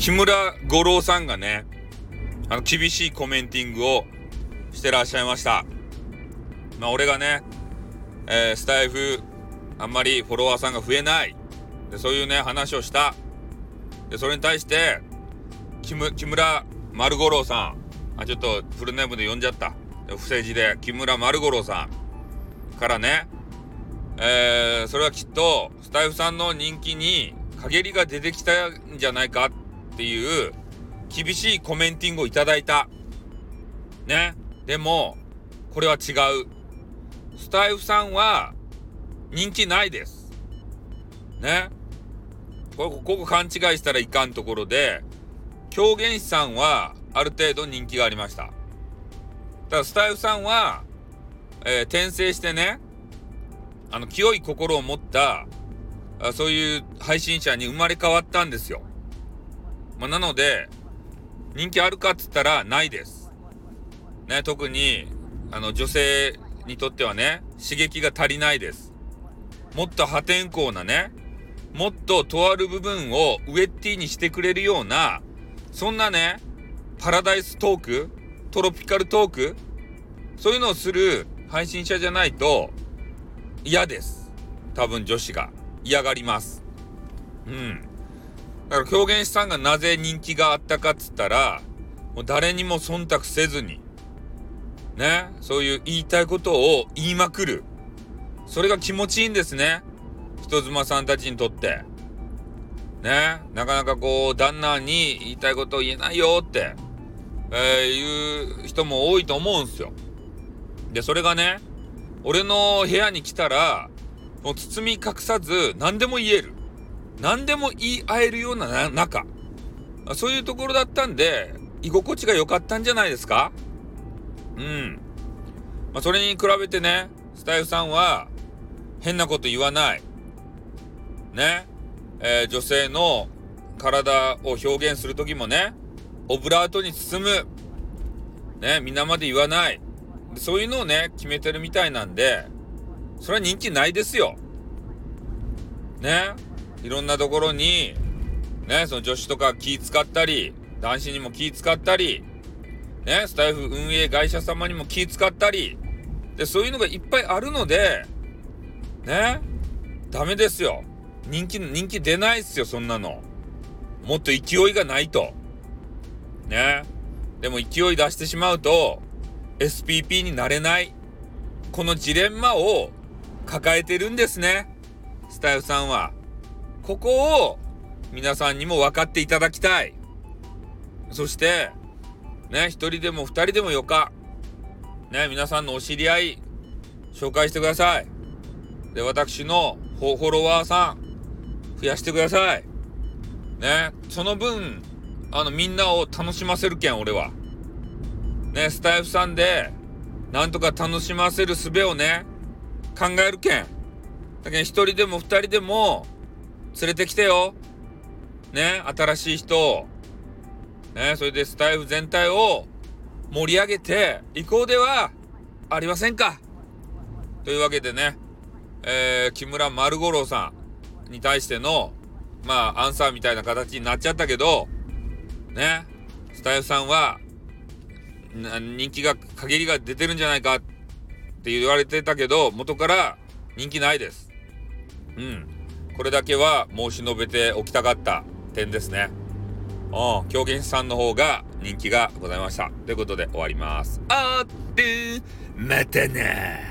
木村五郎さんがね、あの、厳しいコメンティングをしてらっしゃいました。まあ、俺がね、えー、スタイフ、あんまりフォロワーさんが増えない。で、そういうね、話をした。で、それに対して、木村丸五郎さん、あ、ちょっとフルネームで呼んじゃった。不正字で、木村丸五郎さんからね、えー、それはきっと、スタイフさんの人気に陰りが出てきたんじゃないかっていう厳しいコメンティングをいただいた。ね。でも、これは違う。スタイフさんは人気ないです。ね。ここ、ここ勘違いしたらいかんところで、狂言師さんはある程度人気がありました。ただスタイフさんは、えー、転生してね、あの、清い心を持った、あそういう配信者に生まれ変わったんですよ。まあ、なので、人気あるかっつったらないです。ね、特に、あの、女性にとってはね、刺激が足りないです。もっと破天荒なね、もっととある部分をウェッティにしてくれるような、そんなね、パラダイストークトロピカルトークそういうのをする配信者じゃないと嫌です。多分女子が。嫌がります。うん。だから狂言師さんがなぜ人気があったかっつったら、もう誰にも忖度せずに、ね、そういう言いたいことを言いまくる。それが気持ちいいんですね。人妻さんたちにとって。ね、なかなかこう、旦那に言いたいことを言えないよって、えー、言う人も多いと思うんすよ。で、それがね、俺の部屋に来たら、もう包み隠さず何でも言える。何でも言い合えるような中。そういうところだったんで、居心地が良かったんじゃないですか？うん。まあ、それに比べてね、スタイフさんは変なこと言わない。ね。えー、女性の体を表現する時もね、オブラートに包む。ね、皆まで言わない。そういうのをね、決めてるみたいなんで、それは人気ないですよ。ね。いろんなところに、ね、その女子とか気使ったり、男子にも気使ったり、ね、スタイフ運営会社様にも気使ったり、で、そういうのがいっぱいあるので、ね、ダメですよ。人気、人気出ないっすよ、そんなの。もっと勢いがないと。ね。でも勢い出してしまうと、SPP になれない。このジレンマを抱えてるんですね。スタイフさんは。ここを皆さんにも分かっていただきたい。そして、ね、一人でも二人でもよか。ね、皆さんのお知り合い、紹介してください。で、私のフォロワーさん、増やしてください。ね、その分、あの、みんなを楽しませるけん、俺は。ね、スタイフさんで、なんとか楽しませる術をね、考えるけん。だけど一人でも二人でも、連れてきてよ。ね、新しい人ね、それでスタイフ全体を盛り上げていこうではありませんか。というわけでね、えー、木村丸五郎さんに対しての、まあ、アンサーみたいな形になっちゃったけど、ね、スタイフさんは、人気が、限りが出てるんじゃないかって言われてたけど、元から人気ないです。うん。これだけは申し述べておきたかった点ですね。うん、狂言師さんの方が人気がございました。ということで終わります。あって、またな